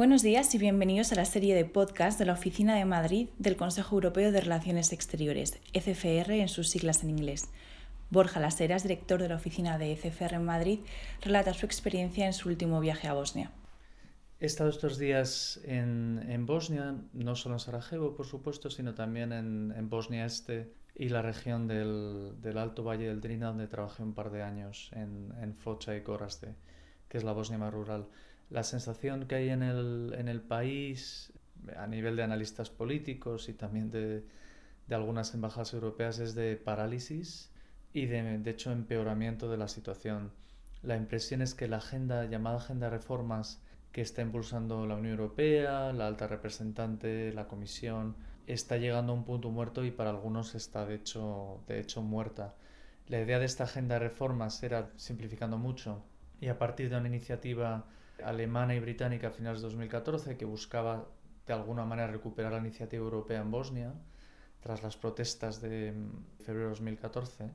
Buenos días y bienvenidos a la serie de podcast de la Oficina de Madrid del Consejo Europeo de Relaciones Exteriores, ECFR en sus siglas en inglés. Borja Laseras, director de la oficina de ECFR en Madrid, relata su experiencia en su último viaje a Bosnia. He estado estos días en, Bosnia, no solo en Sarajevo, por supuesto, sino también en, Bosnia Este y la región del, Alto Valle del Drina, donde trabajé un par de años en, en Focha y Gorazde, que es la Bosnia más rural la sensación que hay en el, en el país a nivel de analistas políticos y también de, de algunas embajadas europeas es de parálisis y de, hecho empeoramiento de la situación. La impresión es que la agenda llamada agenda de reformas que está impulsando la Unión Europea, la alta representante, la Comisión, está llegando a un punto muerto y para algunos está de hecho, de hecho muerta. La idea de esta agenda de reformas era, simplificando mucho, y a partir de una iniciativa alemana y británica a finales de 2014 que buscaba de alguna manera recuperar la iniciativa europea en Bosnia tras las protestas de mm, febrero de 2014.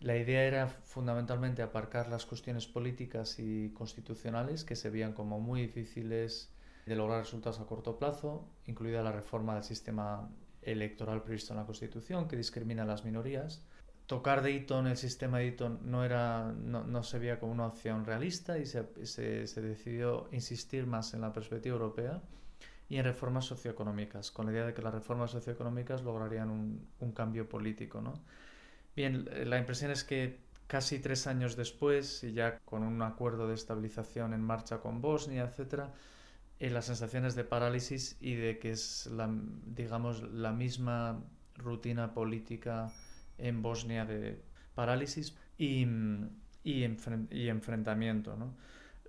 La idea era fundamentalmente aparcar las cuestiones políticas y constitucionales que se veían como muy difíciles de lograr resultados a corto plazo, incluida la reforma del sistema electoral previsto en la Constitución que discrimina a las minorías, tocar Dayton, el sistema de Dayton, no, era, no, no se veía como una opción realista y se, se, se, decidió insistir más en la perspectiva europea y en reformas socioeconómicas, con la idea de que las reformas socioeconómicas lograrían un, un cambio político. ¿no? Bien, la impresión es que casi tres años después, y ya con un acuerdo de estabilización en marcha con Bosnia, etc., eh, las sensaciones de parálisis y de que es, la, digamos, la misma rutina política en Bosnia de parálisis y, y, y enfrentamiento. ¿no?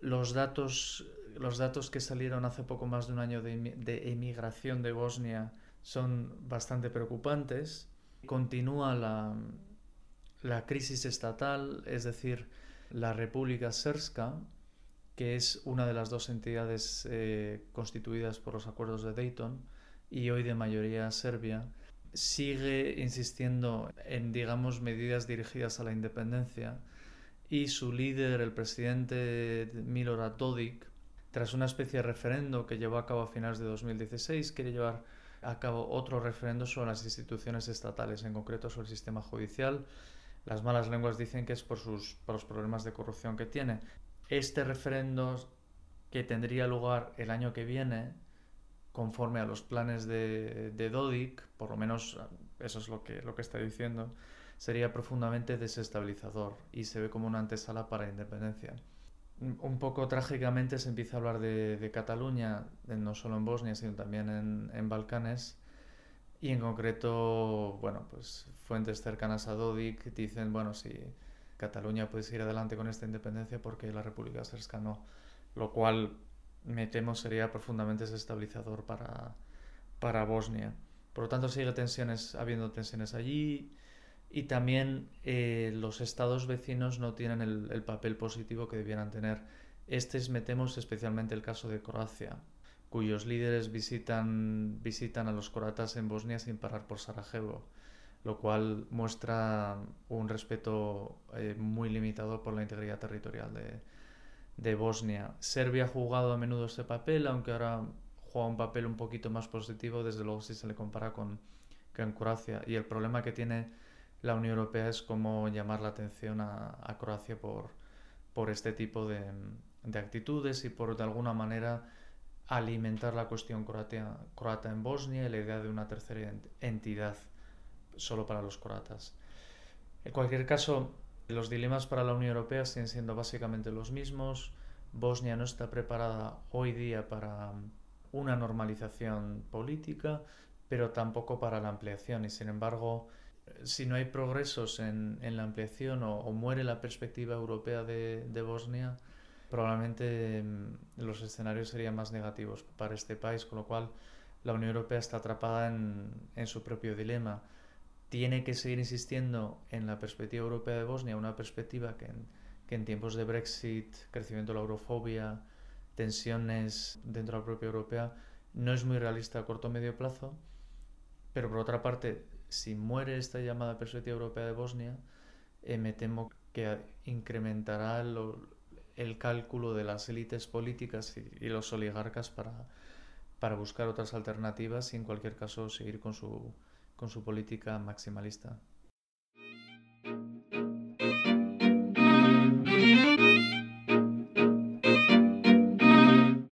Los, datos, los datos que salieron hace poco más de un año de, de emigración de Bosnia son bastante preocupantes. Continúa la, la crisis estatal, es decir, la República Srpska, que es una de las dos entidades eh, constituidas por los acuerdos de Dayton y hoy de mayoría serbia, sigue insistiendo en, digamos, medidas dirigidas a la independencia y su líder, el presidente Milorad Dodik, tras una especie de referendo que llevó a cabo a finales de 2016, quiere llevar a cabo otro referendo sobre las instituciones estatales, en concreto sobre el sistema judicial. Las malas lenguas dicen que es por, sus, por los problemas de corrupción que tiene. Este referendo que tendría lugar el año que viene conforme a los planes de, Dodik, por lo menos eso es lo que, lo que está diciendo, sería profundamente desestabilizador y se ve como una antesala para la independencia. Un poco trágicamente se empieza a hablar de, de Cataluña, no solo en Bosnia, sino también en, en, Balcanes, y en concreto, bueno, pues fuentes cercanas a Dodik dicen, bueno, si Cataluña puede seguir adelante con esta independencia porque la República Srpska no, lo cual me temo sería profundamente desestabilizador para, para Bosnia. Por lo tanto, sigue tensiones, habiendo tensiones allí y también eh, los estados vecinos no tienen el, el, papel positivo que debieran tener. Este es, me temo, especialmente el caso de Croacia, cuyos líderes visitan, visitan a los croatas en Bosnia sin parar por Sarajevo, lo cual muestra un respeto eh, muy limitado por la integridad territorial de, de Bosnia. Serbia ha jugado a menudo ese papel, aunque ahora juega un papel un poquito más positivo, desde luego si se le compara con, con Croacia. Y el problema que tiene la Unión Europea es cómo llamar la atención a, a Croacia por, por este tipo de, de, actitudes y por de alguna manera alimentar la cuestión croata en Bosnia y la idea de una tercera entidad solo para los croatas. En cualquier caso, los dilemas para la Unión Europea siguen siendo básicamente los mismos. Bosnia no está preparada hoy día para una normalización política, pero tampoco para la ampliación. Y sin embargo, si no hay progresos en, la ampliación o, muere la perspectiva europea de, Bosnia, probablemente mm, los escenarios serían más negativos para este país, con lo cual la Unión Europea está atrapada en su propio dilema tiene que seguir insistiendo en la perspectiva europea de Bosnia, una perspectiva que en, tiempos de Brexit, crecimiento de la eurofobia, tensiones dentro de la propia europea, no es muy realista a corto o medio plazo, pero por otra parte, si muere esta llamada perspectiva europea de Bosnia, eh, me temo que incrementará el cálculo de las élites políticas y, los oligarcas para buscar otras alternativas y en cualquier caso seguir con su, con su política maximalista.